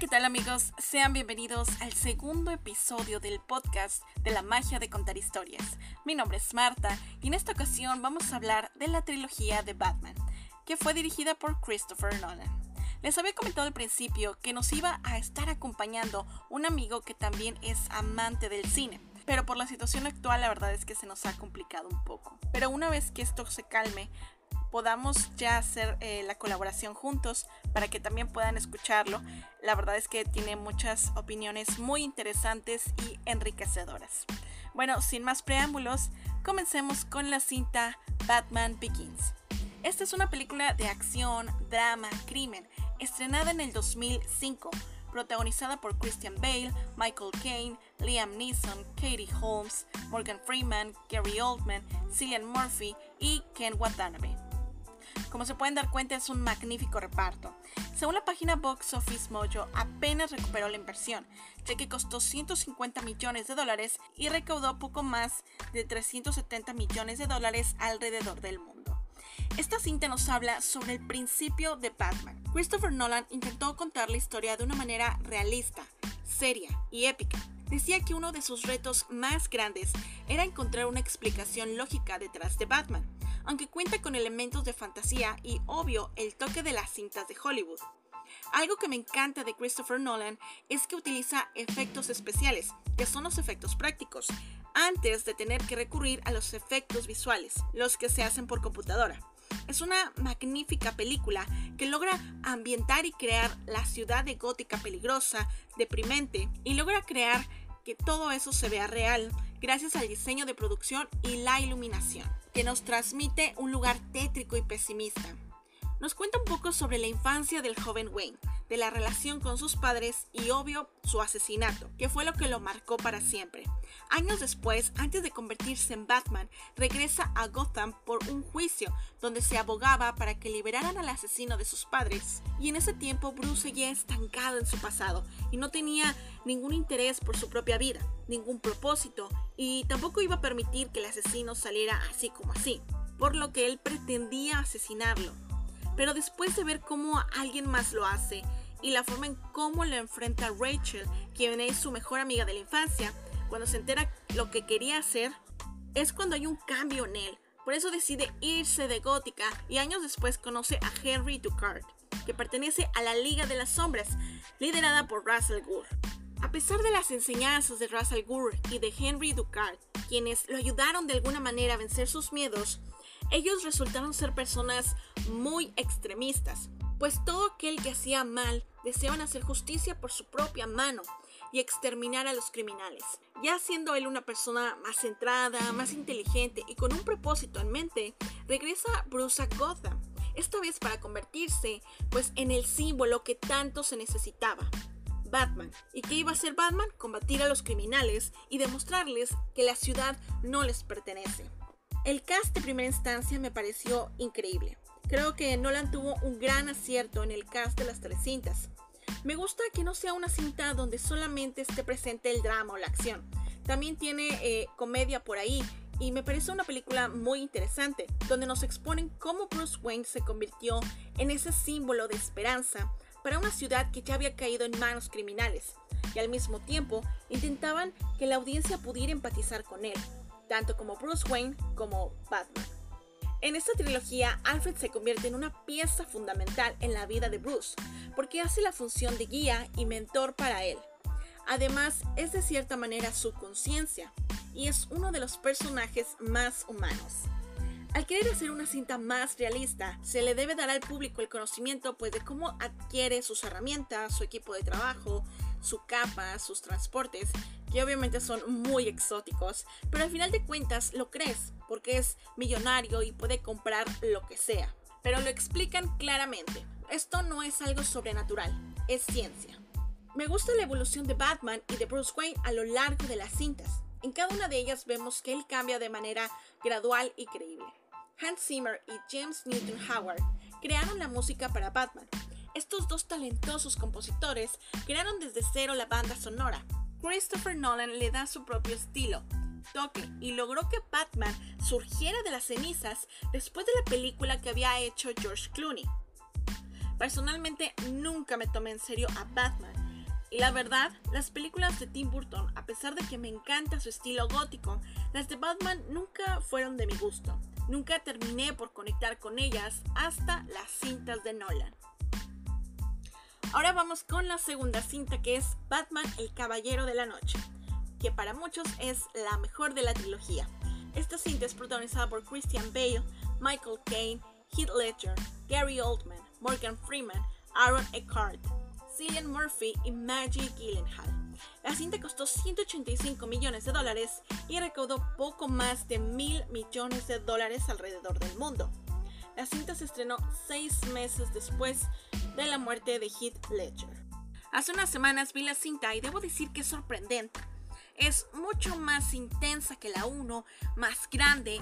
¿qué tal amigos? Sean bienvenidos al segundo episodio del podcast de la magia de contar historias. Mi nombre es Marta y en esta ocasión vamos a hablar de la trilogía de Batman, que fue dirigida por Christopher Nolan. Les había comentado al principio que nos iba a estar acompañando un amigo que también es amante del cine, pero por la situación actual la verdad es que se nos ha complicado un poco. Pero una vez que esto se calme, podamos ya hacer eh, la colaboración juntos para que también puedan escucharlo. La verdad es que tiene muchas opiniones muy interesantes y enriquecedoras. Bueno, sin más preámbulos, comencemos con la cinta Batman Begins. Esta es una película de acción, drama, crimen, estrenada en el 2005 protagonizada por Christian Bale, Michael Caine, Liam Neeson, Katie Holmes, Morgan Freeman, Gary Oldman, Cillian Murphy y Ken Watanabe. Como se pueden dar cuenta es un magnífico reparto. Según la página Box Office Mojo, apenas recuperó la inversión, ya que costó 150 millones de dólares y recaudó poco más de 370 millones de dólares alrededor del mundo. Esta cinta nos habla sobre el principio de Batman. Christopher Nolan intentó contar la historia de una manera realista, seria y épica. Decía que uno de sus retos más grandes era encontrar una explicación lógica detrás de Batman aunque cuenta con elementos de fantasía y obvio el toque de las cintas de Hollywood. Algo que me encanta de Christopher Nolan es que utiliza efectos especiales, que son los efectos prácticos, antes de tener que recurrir a los efectos visuales, los que se hacen por computadora. Es una magnífica película que logra ambientar y crear la ciudad de gótica peligrosa, deprimente, y logra crear todo eso se vea real gracias al diseño de producción y la iluminación que nos transmite un lugar tétrico y pesimista. Nos cuenta un poco sobre la infancia del joven Wayne, de la relación con sus padres y obvio su asesinato, que fue lo que lo marcó para siempre. Años después, antes de convertirse en Batman, regresa a Gotham por un juicio donde se abogaba para que liberaran al asesino de sus padres. Y en ese tiempo Bruce seguía estancado en su pasado y no tenía ningún interés por su propia vida, ningún propósito y tampoco iba a permitir que el asesino saliera así como así, por lo que él pretendía asesinarlo pero después de ver cómo alguien más lo hace y la forma en cómo lo enfrenta Rachel, quien es su mejor amiga de la infancia, cuando se entera lo que quería hacer, es cuando hay un cambio en él. Por eso decide irse de Gótica y años después conoce a Henry Ducard, que pertenece a la Liga de las Sombras, liderada por Russell Gore. A pesar de las enseñanzas de Russell Gore y de Henry Ducard, quienes lo ayudaron de alguna manera a vencer sus miedos, ellos resultaron ser personas muy extremistas, pues todo aquel que hacía mal deseaban hacer justicia por su propia mano y exterminar a los criminales. Ya siendo él una persona más centrada, más inteligente y con un propósito en mente, regresa Bruce a Gotham, esta vez para convertirse pues en el símbolo que tanto se necesitaba. Batman. ¿Y qué iba a hacer Batman? Combatir a los criminales y demostrarles que la ciudad no les pertenece. El cast de primera instancia me pareció increíble. Creo que Nolan tuvo un gran acierto en el cast de las tres cintas. Me gusta que no sea una cinta donde solamente esté presente el drama o la acción. También tiene eh, comedia por ahí y me parece una película muy interesante, donde nos exponen cómo Bruce Wayne se convirtió en ese símbolo de esperanza para una ciudad que ya había caído en manos criminales, y al mismo tiempo intentaban que la audiencia pudiera empatizar con él, tanto como Bruce Wayne como Batman. En esta trilogía, Alfred se convierte en una pieza fundamental en la vida de Bruce, porque hace la función de guía y mentor para él. Además, es de cierta manera su conciencia, y es uno de los personajes más humanos. Al querer hacer una cinta más realista, se le debe dar al público el conocimiento pues de cómo adquiere sus herramientas, su equipo de trabajo, su capa, sus transportes que obviamente son muy exóticos, pero al final de cuentas lo crees, porque es millonario y puede comprar lo que sea. Pero lo explican claramente. Esto no es algo sobrenatural, es ciencia. Me gusta la evolución de Batman y de Bruce Wayne a lo largo de las cintas. En cada una de ellas vemos que él cambia de manera gradual y creíble. Hans Zimmer y James Newton Howard crearon la música para Batman. Estos dos talentosos compositores crearon desde cero la banda sonora, Christopher Nolan le da su propio estilo, toque y logró que Batman surgiera de las cenizas después de la película que había hecho George Clooney. Personalmente nunca me tomé en serio a Batman Y la verdad, las películas de Tim Burton, a pesar de que me encanta su estilo gótico, las de Batman nunca fueron de mi gusto. Nunca terminé por conectar con ellas hasta las cintas de Nolan. Ahora vamos con la segunda cinta que es Batman el Caballero de la Noche, que para muchos es la mejor de la trilogía. Esta cinta es protagonizada por Christian Bale, Michael Caine, Heath Ledger, Gary Oldman, Morgan Freeman, Aaron Eckhart, Cillian Murphy y Maggie Gyllenhaal. La cinta costó 185 millones de dólares y recaudó poco más de mil millones de dólares alrededor del mundo. La cinta se estrenó seis meses después de la muerte de Heath Ledger. Hace unas semanas vi la cinta y debo decir que es sorprendente. Es mucho más intensa que la 1, más grande.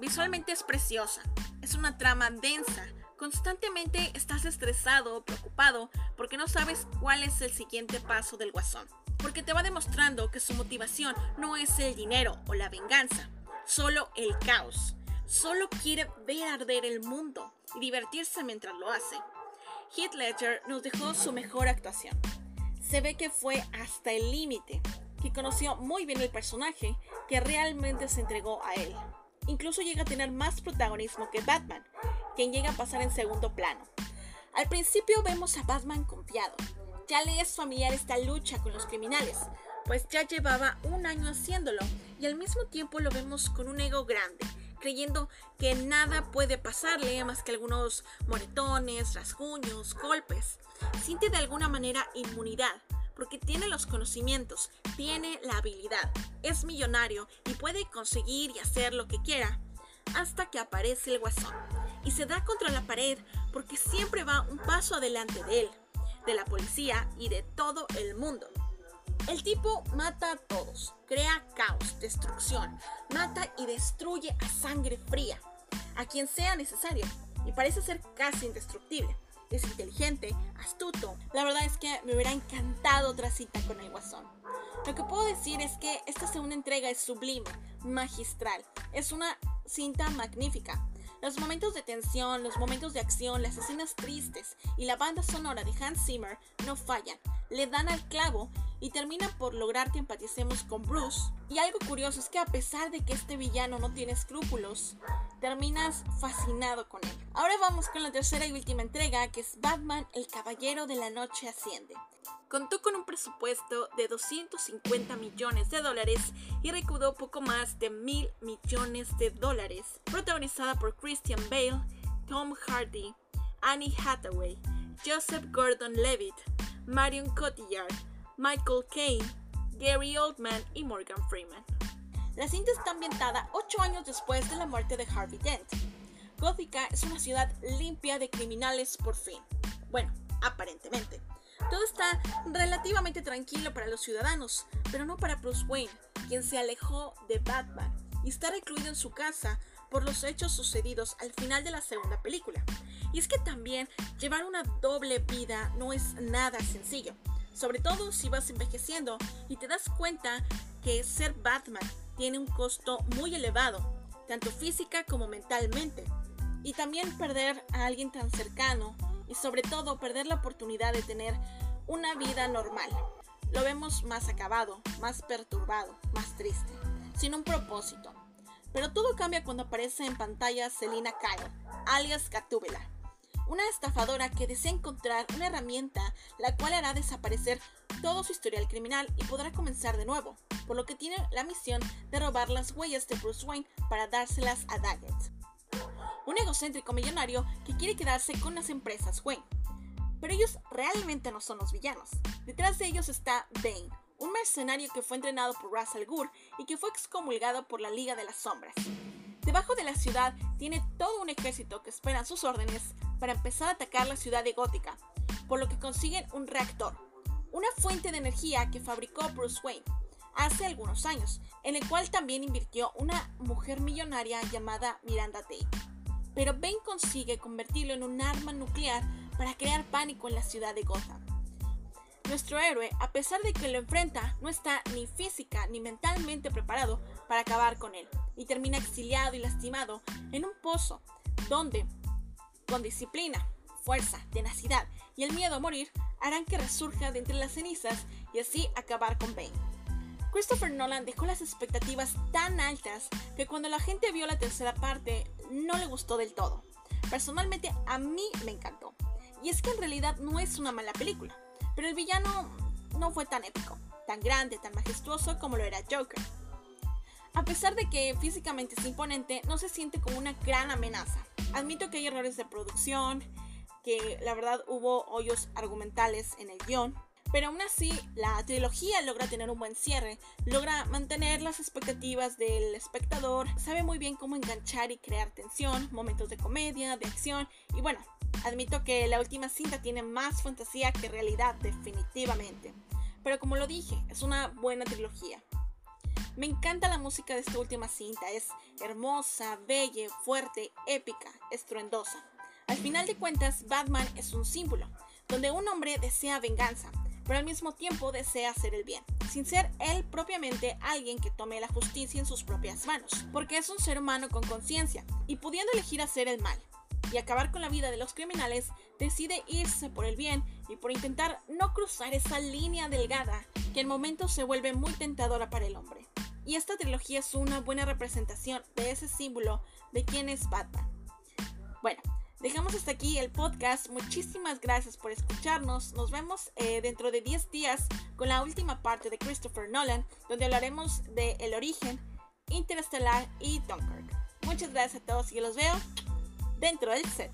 Visualmente es preciosa. Es una trama densa. Constantemente estás estresado preocupado porque no sabes cuál es el siguiente paso del guasón. Porque te va demostrando que su motivación no es el dinero o la venganza, solo el caos. Solo quiere ver arder el mundo y divertirse mientras lo hace. Heath Ledger nos dejó su mejor actuación. Se ve que fue hasta el límite, que conoció muy bien el personaje, que realmente se entregó a él. Incluso llega a tener más protagonismo que Batman, quien llega a pasar en segundo plano. Al principio vemos a Batman confiado. Ya le es familiar esta lucha con los criminales, pues ya llevaba un año haciéndolo y al mismo tiempo lo vemos con un ego grande, creyendo que nada puede pasarle más que algunos moretones, rasguños, golpes. Siente de alguna manera inmunidad, porque tiene los conocimientos, tiene la habilidad, es millonario y puede conseguir y hacer lo que quiera, hasta que aparece el guasón y se da contra la pared porque siempre va un paso adelante de él, de la policía y de todo el mundo. El tipo mata a todos, crea caos, destrucción, mata y destruye a sangre fría, a quien sea necesario, y parece ser casi indestructible. Es inteligente, astuto. La verdad es que me hubiera encantado otra cita con el guasón. Lo que puedo decir es que esta segunda entrega es sublime, magistral. Es una cinta magnífica. Los momentos de tensión, los momentos de acción, las escenas tristes y la banda sonora de Hans Zimmer no fallan, le dan al clavo y termina por lograr que empaticemos con Bruce. Y algo curioso es que a pesar de que este villano no tiene escrúpulos, terminas fascinado con él. Ahora vamos con la tercera y última entrega, que es Batman, el Caballero de la Noche Asciende. Contó con un presupuesto de 250 millones de dólares y recaudó poco más de mil millones de dólares. Protagonizada por Christian Bale, Tom Hardy, Annie Hathaway, Joseph Gordon-Levitt, Marion Cotillard, Michael Caine, Gary Oldman y Morgan Freeman. La cinta está ambientada 8 años después de la muerte de Harvey Dent. Gótica es una ciudad limpia de criminales por fin. Bueno, aparentemente. Todo está relativamente tranquilo para los ciudadanos, pero no para Bruce Wayne, quien se alejó de Batman y está recluido en su casa por los hechos sucedidos al final de la segunda película. Y es que también llevar una doble vida no es nada sencillo sobre todo si vas envejeciendo y te das cuenta que ser Batman tiene un costo muy elevado, tanto física como mentalmente. Y también perder a alguien tan cercano y sobre todo perder la oportunidad de tener una vida normal. Lo vemos más acabado, más perturbado, más triste, sin un propósito. Pero todo cambia cuando aparece en pantalla Selina Kyle, alias Gatúbela, una estafadora que desea encontrar una herramienta la cual hará desaparecer todo su historial criminal y podrá comenzar de nuevo, por lo que tiene la misión de robar las huellas de Bruce Wayne para dárselas a Daggett. Un egocéntrico millonario que quiere quedarse con las empresas Wayne. Pero ellos realmente no son los villanos. Detrás de ellos está Bane, un mercenario que fue entrenado por al Ghul y que fue excomulgado por la Liga de las Sombras. Debajo de la ciudad tiene todo un ejército que espera sus órdenes para empezar a atacar la ciudad de Gótica, por lo que consiguen un reactor, una fuente de energía que fabricó Bruce Wayne hace algunos años, en el cual también invirtió una mujer millonaria llamada Miranda Tate. Pero Bane consigue convertirlo en un arma nuclear para crear pánico en la ciudad de Gotham. Nuestro héroe, a pesar de que lo enfrenta, no está ni física ni mentalmente preparado para acabar con él, y termina exiliado y lastimado en un pozo, donde con disciplina, fuerza, tenacidad y el miedo a morir, harán que resurja de entre las cenizas y así acabar con Bane. Christopher Nolan dejó las expectativas tan altas que cuando la gente vio la tercera parte no le gustó del todo. Personalmente a mí me encantó. Y es que en realidad no es una mala película, pero el villano no fue tan épico, tan grande, tan majestuoso como lo era Joker. A pesar de que físicamente es imponente, no se siente como una gran amenaza. Admito que hay errores de producción, que la verdad hubo hoyos argumentales en el guion, pero aún así, la trilogía logra tener un buen cierre, logra mantener las expectativas del espectador, sabe muy bien cómo enganchar y crear tensión, momentos de comedia, de acción, y bueno, admito que la última cinta tiene más fantasía que realidad definitivamente. Pero como lo dije, es una buena trilogía. Me encanta la música de esta última cinta, es hermosa, bella, fuerte, épica, estruendosa. Al final de cuentas, Batman es un símbolo, donde un hombre desea venganza, pero al mismo tiempo desea hacer el bien, sin ser él propiamente alguien que tome la justicia en sus propias manos, porque es un ser humano con conciencia y pudiendo elegir hacer el mal y acabar con la vida de los criminales, decide irse por el bien y por intentar no cruzar esa línea delgada que en momentos se vuelve muy tentadora para el hombre. Y esta trilogía es una buena representación de ese símbolo de quién es Batman. Bueno, Dejamos hasta aquí el podcast. Muchísimas gracias por escucharnos. Nos vemos eh, dentro de 10 días con la última parte de Christopher Nolan, donde hablaremos de El origen, Interestelar y Dunkirk. Muchas gracias a todos y los veo dentro del set.